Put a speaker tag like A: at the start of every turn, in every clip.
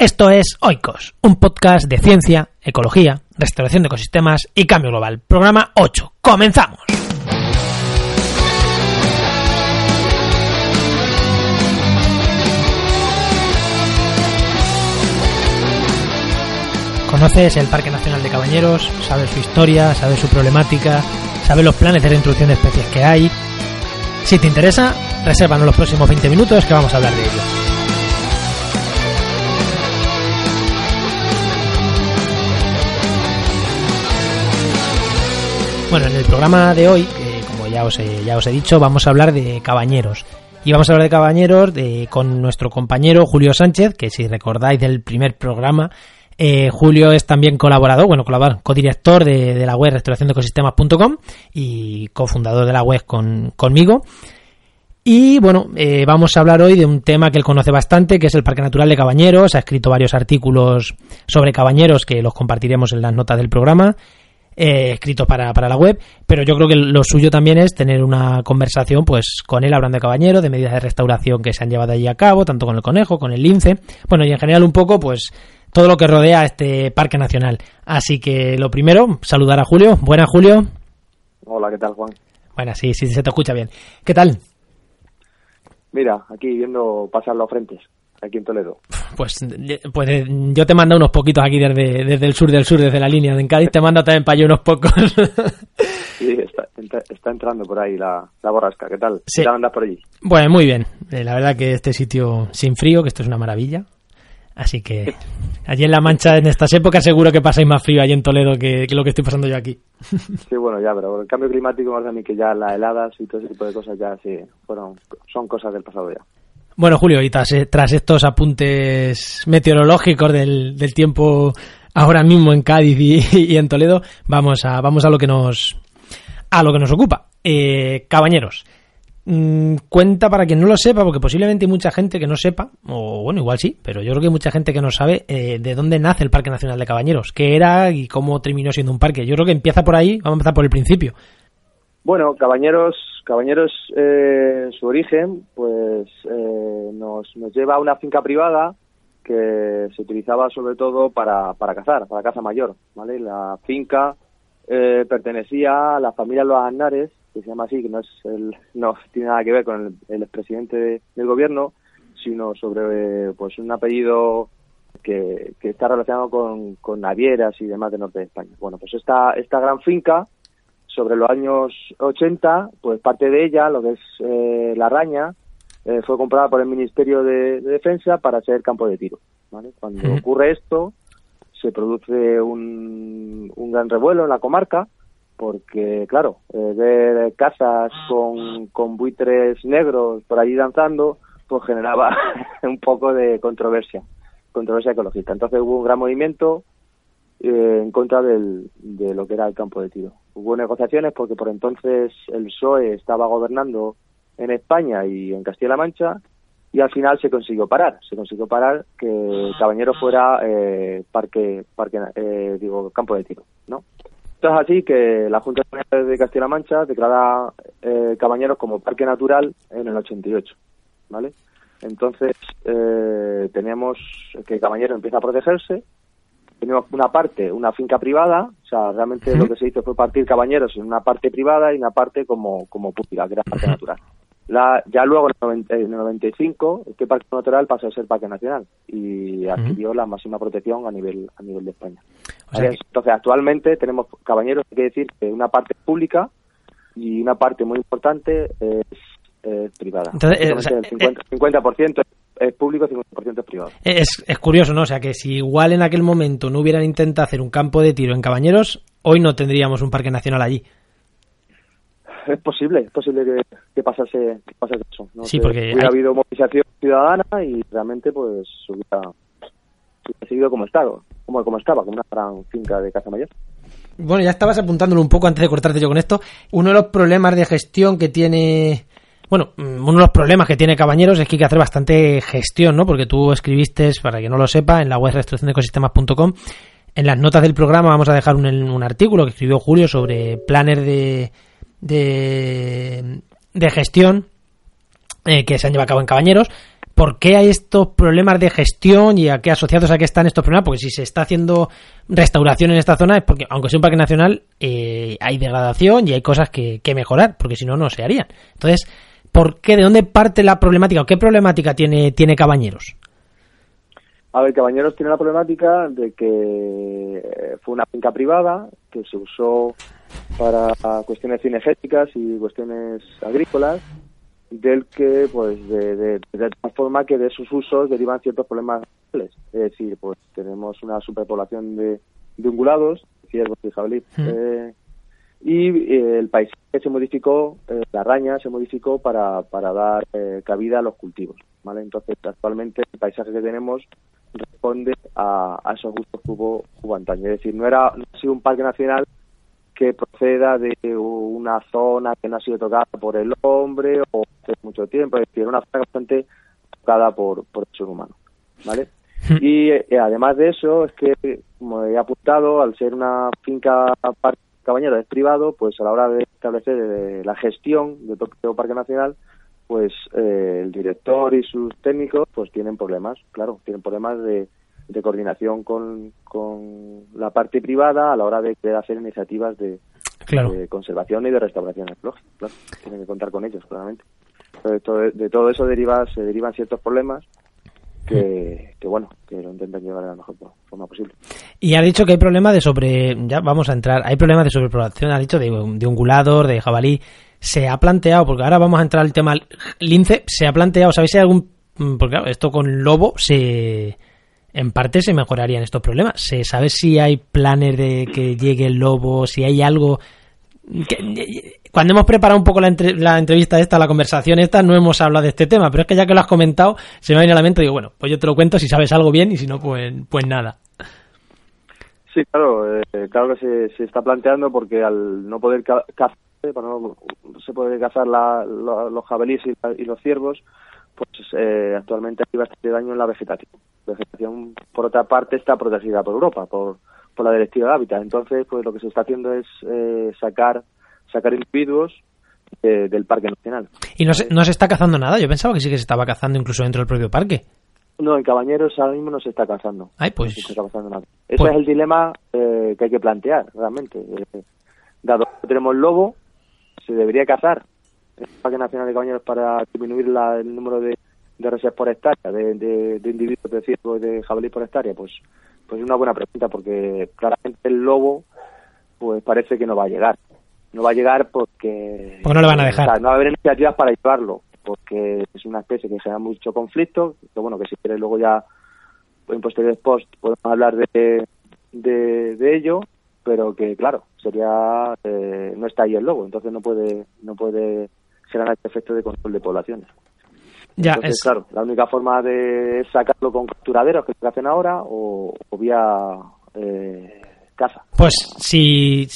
A: Esto es Oikos, un podcast de ciencia, ecología, restauración de ecosistemas y cambio global. Programa 8. ¡Comenzamos! ¿Conoces el Parque Nacional de Cabañeros? ¿Sabes su historia? ¿Sabes su problemática? ¿Sabes los planes de reintroducción de especies que hay? Si te interesa, resérvanos los próximos 20 minutos que vamos a hablar de ello. Bueno, en el programa de hoy, como ya os, he, ya os he dicho, vamos a hablar de cabañeros. Y vamos a hablar de cabañeros de, con nuestro compañero Julio Sánchez, que si recordáis del primer programa, eh, Julio es también colaborador, bueno, colaborador, codirector de, de la web restauraciondecosistemas.com y cofundador de la web con, conmigo. Y bueno, eh, vamos a hablar hoy de un tema que él conoce bastante, que es el Parque Natural de Cabañeros. Ha escrito varios artículos sobre cabañeros que los compartiremos en las notas del programa eh, escrito para, para, la web, pero yo creo que lo suyo también es tener una conversación pues con él hablando de Cabañero, de medidas de restauración que se han llevado allí a cabo, tanto con el conejo, con el lince, bueno, y en general un poco pues todo lo que rodea a este parque nacional. Así que lo primero, saludar a Julio. Buenas, Julio.
B: Hola, ¿qué tal, Juan?
A: Bueno, sí, sí, se te escucha bien. ¿Qué tal?
B: Mira, aquí viendo pasar los frentes aquí en Toledo?
A: Pues, pues eh, yo te mando unos poquitos aquí desde, desde el sur del sur, desde la línea de Cádiz, te mando también para allá unos pocos.
B: sí, está, está, entrando por ahí la, la borrasca, ¿qué tal? Sí. ¿Qué tal andas por allí?
A: Bueno, muy bien. Eh, la verdad que este sitio sin frío, que esto es una maravilla. Así que allí en La Mancha, en estas épocas, seguro que pasáis más frío allí en Toledo que, que lo que estoy pasando yo aquí.
B: Sí, bueno, ya, pero el cambio climático más a mí que ya las heladas y todo ese tipo de cosas ya sí, fueron, son cosas del pasado ya.
A: Bueno, Julio, y tras, estos apuntes meteorológicos del, tiempo ahora mismo en Cádiz y, en Toledo, vamos a, vamos a lo que nos a lo que nos ocupa. Eh, cabañeros, mm, cuenta para quien no lo sepa, porque posiblemente hay mucha gente que no sepa, o bueno, igual sí, pero yo creo que hay mucha gente que no sabe eh, de dónde nace el Parque Nacional de Cabañeros, qué era y cómo terminó siendo un parque. Yo creo que empieza por ahí, vamos a empezar por el principio.
B: Bueno, Cabañeros, Cabañeros, eh, su origen, pues eh, nos, nos lleva a una finca privada que se utilizaba sobre todo para, para cazar, para caza mayor, ¿vale? La finca eh, pertenecía a la familia Los Aznares, que se llama así, que no es el, no tiene nada que ver con el, el expresidente del gobierno, sino sobre pues un apellido que, que está relacionado con, con navieras y demás del norte de España. Bueno, pues esta, esta gran finca sobre los años 80, pues parte de ella, lo que es eh, la raña, eh, fue comprada por el Ministerio de, Defensa para ser campo de tiro. Cuando ocurre esto, se produce un, un, gran revuelo en la comarca, porque, claro, eh, ver casas con, con buitres negros por allí danzando, pues generaba un poco de controversia, controversia ecológica. Entonces hubo un gran movimiento en contra del, de lo que era el campo de tiro hubo negociaciones porque por entonces el PSOE estaba gobernando en España y en Castilla-La Mancha y al final se consiguió parar, se consiguió parar que Cabañero fuera eh, parque, parque eh, digo, campo de tiro, ¿no? Entonces así que la Junta de Castilla-La Mancha declara eh, Cabañeros como parque natural en el 88, ¿vale? Entonces eh, teníamos que Cabañero empieza a protegerse tenemos una parte, una finca privada, o sea, realmente lo que se hizo fue partir cabañeros en una parte privada y una parte como, como pública, que era parque natural. La, ya luego, en el 95, este parque natural pasó a ser parque nacional y adquirió la máxima protección a nivel a nivel de España. Entonces, actualmente tenemos cabañeros, hay que decir que una parte pública y una parte muy importante es, privada. Entonces, el 50%, 50 es público, 50% es privado.
A: Es, es curioso, ¿no? O sea, que si igual en aquel momento no hubieran intentado hacer un campo de tiro en Cabañeros, hoy no tendríamos un parque nacional allí.
B: Es posible, es posible que, pasase, eso. ¿no?
A: Sí, porque
B: hubiera habido movilización ciudadana y realmente pues hubiera, seguido como estaba, como, como estaba, como una gran finca de Casa Mayor.
A: Bueno, ya estabas apuntándolo un poco antes de cortarte yo con esto. Uno de los problemas de gestión que tiene bueno, mm, uno de los problemas que tiene Cabañeros es que hay que hacer bastante gestión, ¿no? Porque tú escribiste, para que no lo sepa, en la web ecosistemas.com. En las notas del programa vamos a dejar un, artículo que escribió Julio sobre planes de, de, gestión eh, que se han llevado a cabo en Cabañeros. ¿por qué hay estos problemas de gestión y a qué asociados a qué están estos problemas? Porque si se está haciendo restauración en esta zona es porque, aunque sea un parque nacional, eh, hay degradación y hay cosas que, que mejorar, porque si no, no se harían. Entonces, ¿por qué? ¿De dónde parte la problemática o qué problemática tiene, tiene Cabañeros?
B: A ver, Cabañeros tiene la problemática de que fue una finca privada que se usó para cuestiones cinegéticas y cuestiones agrícolas, del que, pues, de, de, de tal forma que de esos usos derivan ciertos problemas. Es decir, pues tenemos una superpoblación de, de ungulados, ciervos y jabalíes, eh, y eh, el paisaje se modificó, eh, la raña se modificó para, para dar eh, cabida a los cultivos. ¿vale? Entonces, actualmente el paisaje que tenemos responde a, a esos gustos que hubo, hubo antaño. Es decir, no, era, no ha sido un parque nacional que proceda de una zona que no ha sido tocada por el hombre o hace mucho tiempo, es decir, una zona bastante tocada por, por el ser humano. ¿vale? Y eh, además de eso, es que, como he apuntado, al ser una finca parque cabañero es privado, pues a la hora de establecer eh, la gestión del propio Parque Nacional, pues eh, el director y sus técnicos pues tienen problemas, claro, tienen problemas de, de coordinación con, con la parte privada a la hora de querer hacer iniciativas de,
A: Claro.
B: de conservación y de restauración ecológica, claro, tienen que contar con ellos, claramente. Entonces, todo- de todo eso deriva, se derivan ciertos problemas que, que bueno, que lo intentan llevar de la mejor forma posible.
A: Y ha dicho que hay problemas de sobre. Ya vamos a entrar. Hay problemas de sobrepoblación, ha dicho, de, de ungulados, de jabalí. Se ha planteado, porque ahora vamos a entrar al tema lince. Se ha planteado, ¿sabéis si hay algún. mm, Porque claro, esto con lobo se. En parte se mejorarían estos problemas. ¿Se sabe si hay planes de que llegue el lobo? Si hay algo. Cuando hemos preparado un poco la, entre- la entrevista esta, la conversación esta, no hemos hablado de este tema, pero es que ya que lo has comentado, se me viene a la mente digo, bueno, pues yo te lo cuento si sabes algo bien y si no, pues, pues nada.
B: Sí, claro, eh, claro que se, se está planteando porque al no poder ca- cazar, para no se puede cazar la- lo- los jabalíes y, y los ciervos, pues eh, actualmente hay bastante daño en la vegetación. La vegetación, por otra parte, está protegida por Europa, por, por la Directiva de Hábitat. Entonces, pues lo que se está haciendo es eh, sacar sacar individuos eh, del Parque Nacional.
A: Y no se, no se está cazando nada. Yo pensaba que sí que se estaba cazando incluso dentro del propio parque.
B: No, en Cabañeros ahora mismo no se está cazando.
A: Ay, pues-
B: No se está cazando nada. Ese
A: pues-
B: es el dilema eh, que hay que plantear, realmente. Eh, dado que tenemos lobo, se debería cazar el Parque Nacional de Cabañeros para disminuir la- el número de, de reses por hectárea, de, de- de individuos de ciervo y de jabalí por hectárea. Pues, pues es una buena pregunta, porque claramente el lobo pues parece que no va a llegar. No va a llegar porque...
A: Porque no le van a dejar.
B: o sea, no va a haber iniciativas para llevarlo, porque es una especie que genera mucho conflicto, que bueno, que si quieres luego ya en posteriores post podemos hablar de, de, de ello, pero que claro, sería eh, no está ahí el lobo, entonces no puede no puede generar este efecto de control de poblaciones.
A: Ya,
B: entonces,
A: es,
B: claro, la única forma de sacarlo con capturaderos que se hacen ahora o, o vía eh, caza.
A: pues si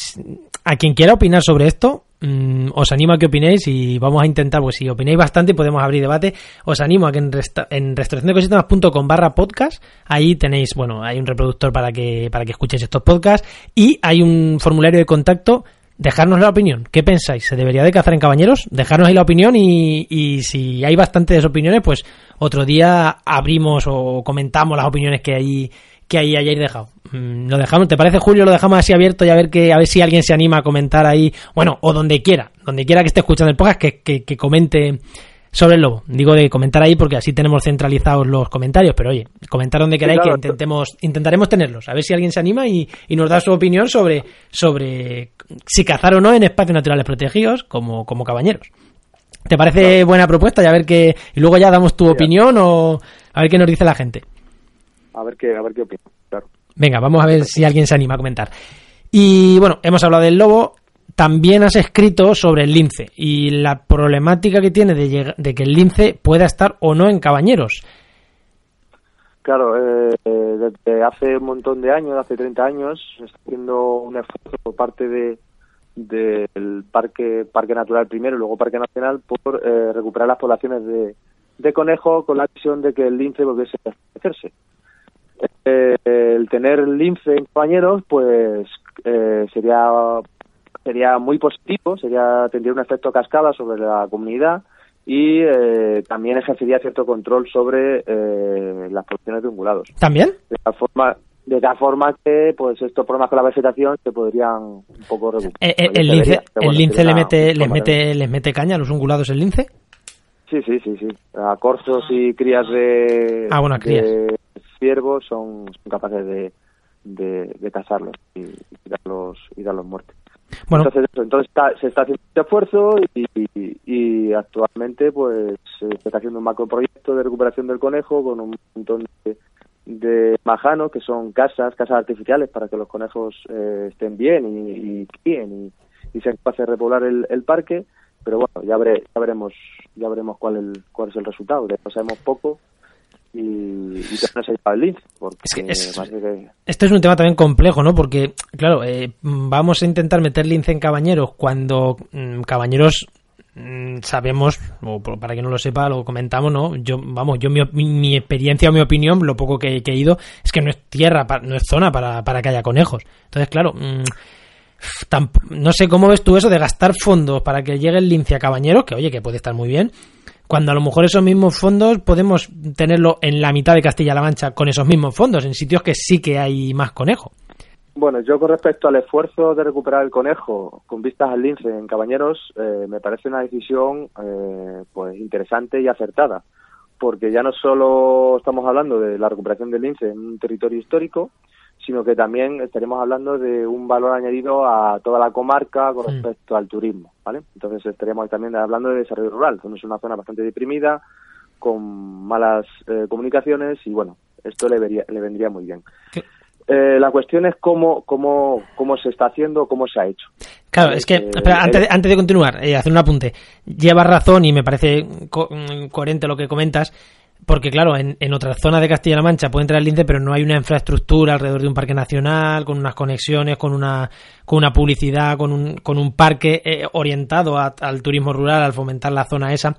A: a quien quiera opinar sobre esto, mm, os animo a que opinéis y vamos a intentar, pues si opináis bastante podemos abrir debate, os animo a que en, resta en restauracionecosistemas.com barra podcast, ahí tenéis, bueno, hay un reproductor para que, para que escuchéis estos podcasts y hay un formulario de contacto dejarnos la opinión. ¿Qué pensáis? ¿Se debería de cazar en cabañeros? Dejarnos ahí la opinión y, y si hay bastantes opiniones, pues otro día abrimos o comentamos las opiniones que ahí que ahí hayáis dejado. Mm, Lo dejamos, ¿te parece Julio? Lo dejamos así abierto y a ver que a ver si alguien se anima a comentar ahí, bueno, o donde quiera, donde quiera que esté escuchando el podcast que, que, que comente sobre el lobo. Digo de comentar ahí porque así tenemos centralizados los comentarios, pero oye, comentar donde queráis
B: claro.
A: que intentemos intentaremos tenerlos, a ver si alguien se anima y, y nos da su opinión sobre sobre si cazar o no en espacios naturales protegidos como como cabañeros. ¿Te parece buena propuesta? Y a ver qué y luego ya damos tu
B: Sí.
A: opinión o a ver qué nos dice la gente.
B: A ver qué a ver qué opina. Claro.
A: Venga, vamos a ver si alguien se anima a comentar. Y bueno, hemos hablado del lobo. También has escrito sobre el lince y la problemática que tiene de, de que el lince pueda estar o no en cabañeros.
B: Claro, eh, eh, desde hace un montón de años, hace 30 años, está haciendo un esfuerzo por parte de del parque natural primero y luego parque nacional por eh, recuperar las poblaciones de, de conejo con la visión de que el lince volviese a establecerse. Eh, el tener lince en compañeros pues eh, sería sería muy positivo, sería tendría un efecto cascada sobre la comunidad y eh, también ejercería cierto control sobre eh, las producciones de ungulados.
A: ¿También?
B: De tal forma, de tal forma que pues estos problemas con la vegetación se podrían un poco reducir.
A: Eh, eh, ¿El, lince, el lince le mete, les, mete, les mete caña a los ungulados el lince?
B: Sí, sí, sí, sí. A corzos y crías de,
A: ah, bueno, crías.
B: de ciervos son, son capaces de, de, de cazarlos y, y, darlos, y darlos muerte. Entonces, está, se está haciendo este esfuerzo y, y, actualmente pues se está haciendo un macroproyecto de recuperación del conejo con un montón de, de majanos que son casas, casas artificiales para que los conejos eh, estén bien y, y críen y, y capaces de repoblar el, el parque. Pero bueno ya, veré, ya veremos ya veremos cuál el cuál es el resultado. De eso sabemos poco y, no se el lince porque
A: es que es, que... este es un tema también complejo no porque claro eh, vamos a intentar meter lince en cabañeros cuando mmm, cabañeros mmm, sabemos o para que no lo sepa lo comentamos no yo vamos yo mi, mi experiencia o mi opinión lo poco que, que, he ido es que no es tierra no es zona para, para que haya conejos. Entonces claro mmm, no sé cómo ves tú eso de gastar fondos para que llegue el lince a Cabañeros, que oye, que puede estar muy bien, cuando a lo mejor esos mismos fondos podemos tenerlo en la mitad de Castilla-La Mancha con esos mismos fondos, en sitios que sí que hay más conejo.
B: Bueno, yo con respecto al esfuerzo de recuperar el conejo con vistas al lince en Cabañeros, eh, me parece una decisión eh, pues interesante y acertada, porque ya no solo estamos hablando de la recuperación del lince en un territorio histórico, sino que también estaremos hablando de un valor añadido a toda la comarca con respecto mm. al turismo, ¿vale? Entonces estaremos también hablando de desarrollo rural, que es una zona bastante deprimida, con malas eh, comunicaciones y bueno, esto le, vería, le vendría muy bien. Eh, la cuestión es cómo, cómo, cómo se está haciendo, cómo se ha hecho.
A: Claro, es que, eh, espera, antes, de, antes de continuar, eh, hacer un apunte. Llevas razón y me parece co mm, coherente lo que comentas porque claro, en, en otras zonas de Castilla-La Mancha puede entrar el lince, pero no hay una infraestructura alrededor de un parque nacional, con unas conexiones, con una, con una publicidad, con un, con un parque eh, orientado al turismo rural, al fomentar la zona esa.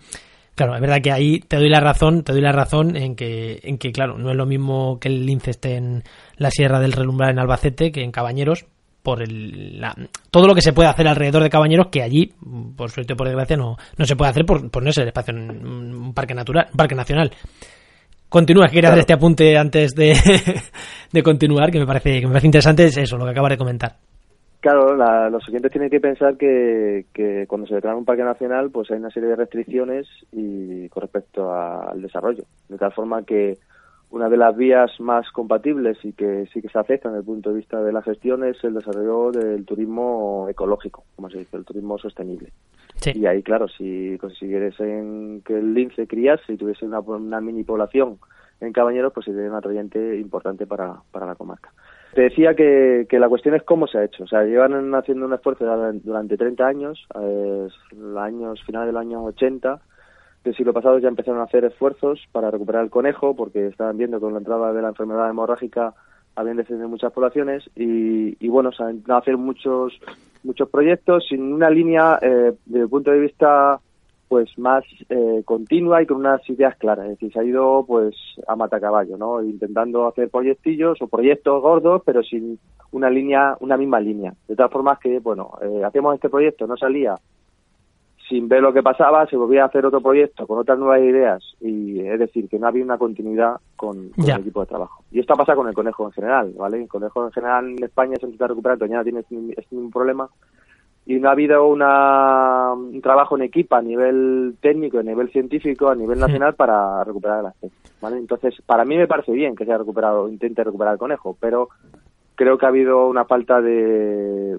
A: Claro, es verdad que ahí te doy la razón, te doy la razón en que, en que claro, no es lo mismo que el lince esté en la Sierra del Relumbrar en Albacete que en Cabañeros, por el, la, todo lo que se puede hacer alrededor de Cabañeros que allí, por suerte o por desgracia, no, no se puede hacer por, por no ser el espacio un parque natural, un parque nacional. Continúa, quería claro. hacer este apunte antes de, de continuar, que me parece que me parece interesante es eso, lo que acabas de comentar.
B: Claro, la, los oyentes tienen que pensar que, que cuando se declara un parque nacional, pues hay una serie de restricciones y con respecto a, al desarrollo, de tal forma que una de las vías más compatibles y que sí que se acepta desde el punto de vista de la gestión es el desarrollo del turismo ecológico, como se dice, el turismo sostenible.
A: Sí.
B: Y ahí, claro, si consiguiesen que el lince criase y tuviese una, una mini población en Cabañeros, pues sería un atrayente importante para, para la comarca. Te decía que, que, la cuestión es cómo se ha hecho. O sea, llevan haciendo un esfuerzo durante 30 años, eh, años finales de los años 80, del siglo pasado ya empezaron a hacer esfuerzos para recuperar el conejo porque estaban viendo con la entrada de la enfermedad hemorrágica habían descendido muchas poblaciones y, y bueno, se han a hacer muchos muchos proyectos sin una línea eh, desde el punto de vista pues más eh, continua y con unas ideas claras, es decir, se ha ido pues a matacaballo, ¿no? Intentando hacer proyectillos o proyectos gordos, pero sin una línea, una misma línea. De todas formas que, bueno, eh, hacemos este proyecto, no salía, sin ver lo que pasaba, se volvía a hacer otro proyecto con otras nuevas ideas y es decir, que no había una continuidad con, con el equipo de trabajo. Y esto pasa con el conejo en general, ¿vale? El conejo en general en España se intenta recuperar, Toñana tiene este, este mismo problema y no ha habido una, un trabajo en equipo a nivel técnico, a nivel científico, a nivel nacional sí. para recuperar la especie, ¿vale? Entonces, para mí me parece bien que se haya recuperado, intente recuperar el conejo, pero creo que ha habido una falta de,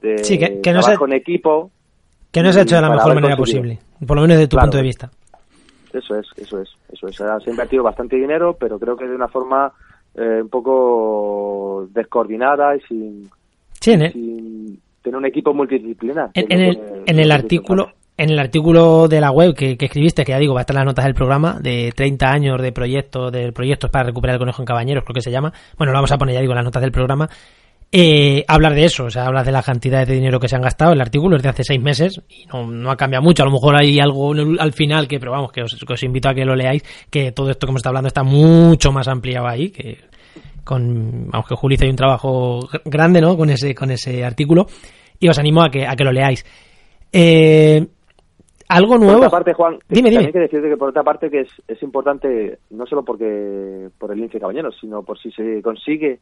B: de
A: sí, que, que
B: trabajo
A: no
B: se... en equipo
A: que no se ha hecho de la mejor manera posible, por lo menos desde tu
B: claro.
A: punto de vista.
B: Eso es, eso es, eso es. Se ha invertido bastante dinero, pero creo que de una forma eh, un poco descoordinada y sin,
A: sí, ¿eh?
B: sin tener un equipo multidisciplinar.
A: En, en, el, en el artículo en el artículo de la web que, que, escribiste, que ya digo, va a estar en las notas del programa, de 30 años de proyectos, de proyectos para recuperar el conejo en Cabañeros, creo que se llama. Bueno, lo vamos a poner, ya digo, en las notas del programa. Eh, hablar de eso, o sea, hablas de la cantidad de dinero que se han gastado. El artículo es de hace seis meses y no, no ha cambiado mucho. A lo mejor hay algo al final que, pero vamos, que os, que os invito a que lo leáis, que todo esto que hemos estado hablando está mucho más ampliado ahí, que con, aunque Juli hizo un trabajo grande, ¿no? Con ese, con ese artículo y os animo a que, a que lo leáis. Eh, algo nuevo.
B: Por otra parte, Juan,
A: dime,
B: hay que decirte que por otra parte que es, es importante no solo porque por el lince cabañeros, sino por si se consigue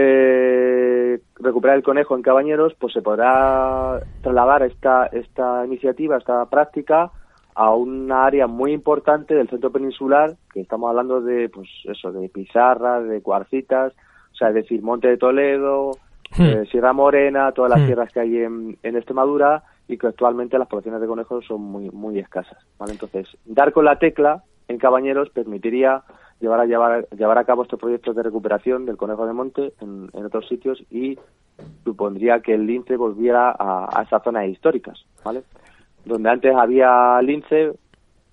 B: eh, recuperar el conejo en Cabañeros, pues se podrá trasladar esta, esta iniciativa, esta práctica a una área muy importante del centro peninsular, que estamos hablando de, pues eso, de pizarras, de cuarcitas, o sea, es decir, Monte de Toledo,
A: Hmm.
B: eh, Sierra Morena, todas las
A: Hmm.
B: tierras que hay en, en Extremadura y que actualmente las poblaciones de conejos son muy, muy escasas, ¿vale? Entonces, dar con la tecla en Cabañeros permitiría llevar a, llevar, llevar a cabo estos proyectos de recuperación del conejo de monte en, otros sitios y supondría que el lince volviera a, esas zonas históricas, ¿vale? Donde antes había lince,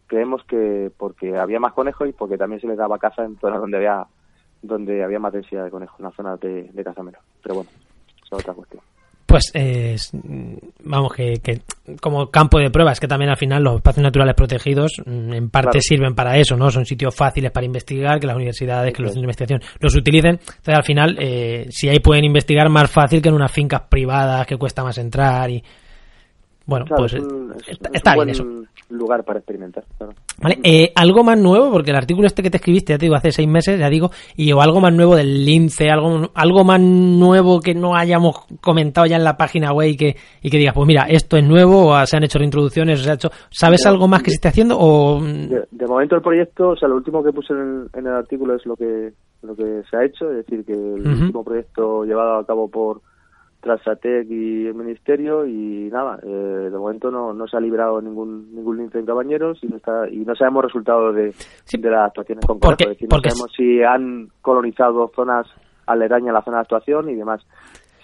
B: creemos que porque había más conejos y porque también se les daba caza en zonas donde había donde había más densidad de conejos, en las zonas de, de caza menor. Pero bueno, es otra cuestión.
A: Pues eh, vamos, que, que como campo de pruebas, que también al final los espacios naturales protegidos mm, en parte
B: Claro.
A: sirven para eso, ¿no? Son sitios fáciles para investigar, que las universidades, que los centros de investigación los utilicen. Entonces al final, eh, si ahí pueden investigar más fácil que en unas fincas privadas que cuesta más entrar y... Bueno,
B: Claro,
A: pues
B: es
A: eh,
B: un, es-
A: está,
B: es
A: está
B: un
A: bien eso.
B: lugar para experimentar. Claro.
A: Vale, eh, algo más nuevo, porque el artículo este que te escribiste, ya te digo, hace seis meses, ya digo, y o algo más nuevo del lince, algo, algo más nuevo que no hayamos comentado ya en la página web y que, y que digas, pues mira, esto es nuevo, o se han hecho reintroducciones, o se ha hecho, ¿sabes algo más que se esté haciendo? O, mm,
B: De, de momento el proyecto, o sea, lo último que puse en, en el artículo es lo que lo que se ha hecho, es decir, que el último proyecto llevado a cabo por Transatec y el Ministerio y nada, eh, de momento no, no se ha liberado ningún ningún lince en Cabañeros y no, está, y no sabemos resultados de,
A: Sí.
B: de las actuaciones con
A: Porque-
B: conejos, es decir,
A: porque-
B: no sabemos si han colonizado zonas aledañas a la zona de actuación y demás.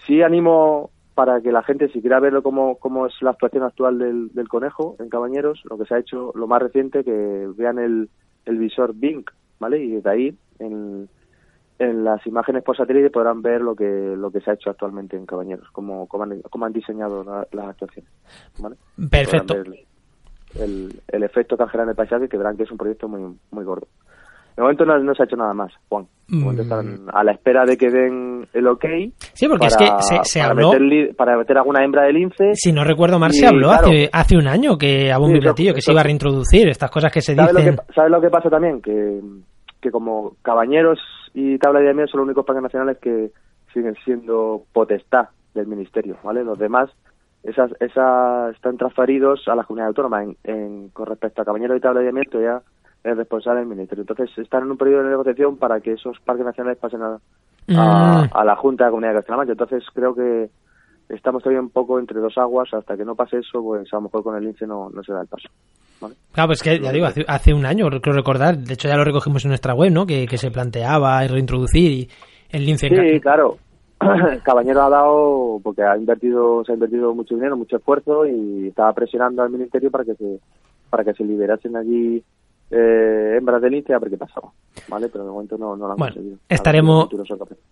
B: Sí animo para que la gente, si quiera verlo cómo, cómo es la actuación actual del, del conejo en Cabañeros, lo que se ha hecho, lo más reciente, que vean el, el visor Bing, ¿vale? Y desde ahí, en, en las imágenes por satélite podrán ver lo que lo que se ha hecho actualmente en Cabañeros, cómo, cómo, han, cómo han diseñado la- las actuaciones, ¿vale?
A: perfecto.
B: El, el efecto que generado en el paisaje, que verán que es un proyecto muy muy gordo. De momento no, no se ha hecho nada más, Juan. De momento
A: Mm.
B: están a la espera de que den el ok
A: Sí, porque es
B: para-
A: que se, se
B: para
A: habló,
B: meter para meter alguna hembra de lince.
A: si no recuerdo mal, se habló
B: claro.
A: hace, hace un año que a bombo y
B: Sí,
A: platillo, que se iba a reintroducir, estas cosas que se
B: ¿Sabes lo
A: dicen.
B: que, ¿Sabes lo que pasa también? Que, que como Cabañeros y Tabla de Miel son los únicos parques nacionales que siguen siendo potestad del Ministerio, ¿vale? Los demás esas, esas están transferidos a la comunidad autónoma. En, en- con respecto a Cabañeros y Tabla de Miel, ya es responsable del Ministerio. Entonces están en un periodo de negociación para que esos parques nacionales pasen a, a,
A: Mm.
B: a la Junta de la Comunidad de Castilla-La Mancha. Entonces creo que estamos todavía un poco entre dos aguas. Hasta que no pase eso, pues a lo mejor con el lince no, no se da el paso. ¿vale?
A: Claro, pues que ya digo, hace, hace un año, creo recordar, de hecho ya lo recogimos en nuestra web, ¿no? Que, que se planteaba reintroducir y el lince en
B: Sí,
A: ca-
B: claro. Cabañero ha dado, porque ha invertido, se ha invertido mucho dinero, mucho esfuerzo y estaba presionando al ministerio para que se, para que se liberasen allí eh, hembras de lince a ver qué pasaba, ¿vale? Pero de momento no, no lo han
A: Bueno,
B: conseguido.
A: Estaremos-.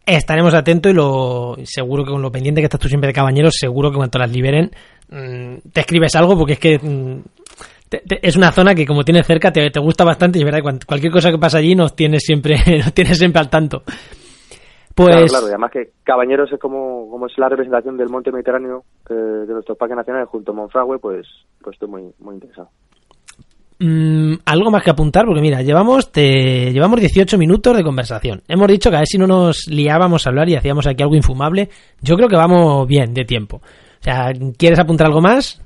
A: Estaremos atentos y lo seguro que con lo pendiente que estás tú siempre de cabañeros, seguro que cuando las liberen mm, te escribes algo porque es que mm, te- te- es una zona que como tienes cerca te, te gusta bastante y es verdad, cuan- cualquier cosa que pasa allí nos tienes siempre, nos tienes siempre al tanto. Pues
B: Claro, claro, y además que Cabañeros es como, como es la representación del monte mediterráneo eh, de nuestros parques nacionales junto a Monfragüe, pues, pues estoy muy, muy interesado.
A: Mm, algo más que apuntar, porque mira, llevamos te, llevamos 18 minutos de conversación. Hemos dicho que a ver si no nos liábamos a hablar y hacíamos aquí algo infumable. Yo creo que vamos bien de tiempo. O sea, ¿quieres apuntar algo más?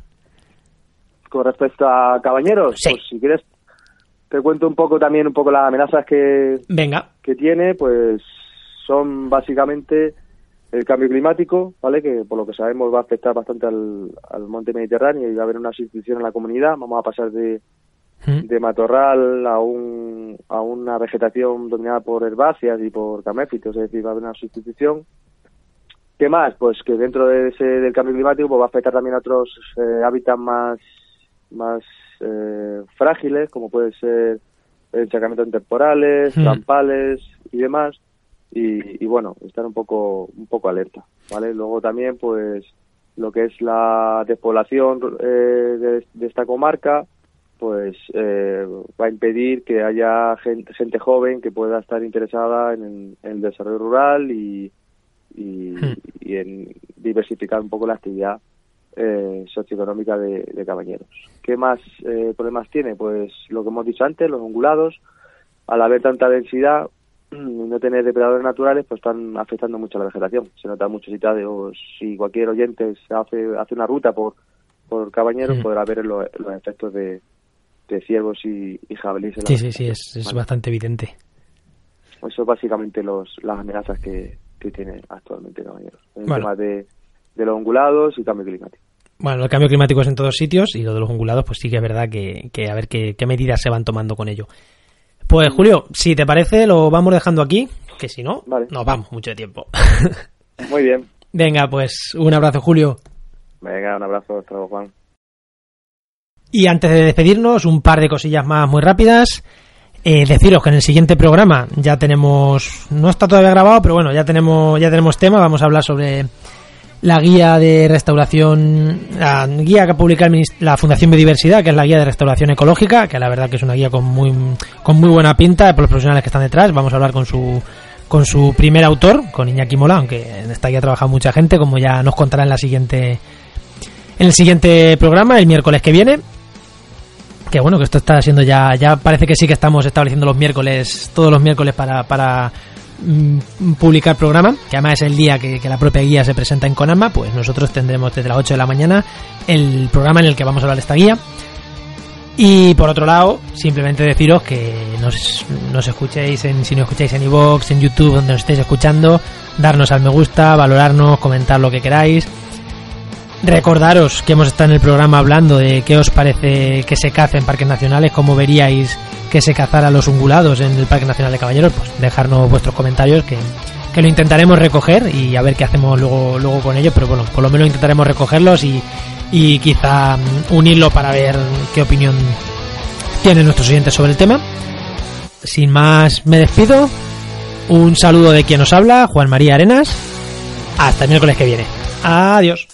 B: Con respecto a Cabañeros,
A: Sí.
B: pues si quieres te cuento un poco también un poco las amenazas que,
A: Venga.
B: que tiene, pues son básicamente el cambio climático, ¿vale? Que por lo que sabemos va a afectar bastante al, al monte mediterráneo y va a haber una sustitución en la comunidad. Vamos a pasar de. De matorral a, un, a una vegetación dominada por herbáceas y por caméfitos, es decir, va a haber una sustitución. ¿Qué más? Pues que dentro de ese, del cambio climático pues va a afectar también a otros eh, hábitats más, más eh, frágiles, como puede ser encharcamientos temporales,
A: Hmm.
B: trampales y demás. Y, y bueno, estar un poco, un poco alerta, ¿vale? Luego también, pues, lo que es la despoblación eh, de, de esta comarca, pues eh, va a impedir que haya gente, gente joven que pueda estar interesada en, en el desarrollo rural y, y,
A: Hmm.
B: y en diversificar un poco la actividad eh, socioeconómica de, de, Cabañeros. ¿Qué más eh, problemas tiene? Pues lo que hemos dicho antes, los ungulados, al haber tanta densidad y no tener depredadores naturales, pues están afectando mucho a la vegetación. Se nota mucho si, si cualquier oyente hace, hace una ruta por, por Cabañeros, podrá ver los, efectos de, de ciervos y, y jabalíes.
A: Sí, sí, sí, es, es bastante evidente.
B: Eso es básicamente los, las amenazas que, que tiene actualmente Cabañeros. El tema de, de los ungulados y cambio climático.
A: Bueno, el cambio climático es en todos sitios y lo de los ungulados, pues sí que es verdad que, que a ver qué, qué, medidas se van tomando con ello. Pues Julio, si te parece, lo vamos dejando aquí, que si no, nos vamos mucho tiempo.
B: Muy bien.
A: Venga, pues un abrazo, Julio.
B: Venga, un abrazo, hasta luego, Juan.
A: Y antes de despedirnos, un par de cosillas más muy rápidas. Eh, deciros que en el siguiente programa ya tenemos, no está todavía grabado, pero bueno, ya tenemos, ya tenemos tema. Vamos a hablar sobre la guía de restauración, la guía que publica la Fundación Biodiversidad, que es la guía de restauración ecológica, que la verdad que es una guía con muy, con muy buena pinta por los profesionales que están detrás. Vamos a hablar con su, con su primer autor, con Iñaki Mola, aunque en esta guía ha trabajado mucha gente, como ya nos contará en la siguiente, en el siguiente programa, el miércoles que viene que bueno, que esto está siendo ya, ya parece que sí que estamos estableciendo los miércoles, todos los miércoles para, para mm, publicar programa, que además es el día que, la propia guía se presenta en Conama, pues nosotros tendremos desde las 8 de la mañana el programa en el que vamos a hablar de esta guía. Y por otro lado, simplemente deciros que nos, nos escuchéis en, si nos escucháis en iVoox, en YouTube, donde nos estéis escuchando, darnos al me gusta, valorarnos, comentar lo que queráis Recordaros que hemos estado en el programa hablando de qué os parece que se caza en parques nacionales, cómo veríais que se cazara los ungulados en el Parque Nacional de Caballeros, pues dejarnos vuestros comentarios que, lo intentaremos recoger y a ver qué hacemos luego, luego con ellos, pero bueno, por lo menos intentaremos recogerlos y, y quizá mm, unirlo para ver qué opinión tienen nuestros oyentes sobre el tema. Sin más, me despido. Un saludo de quien nos habla, Juan María Arenas. Hasta el miércoles que viene. Adiós.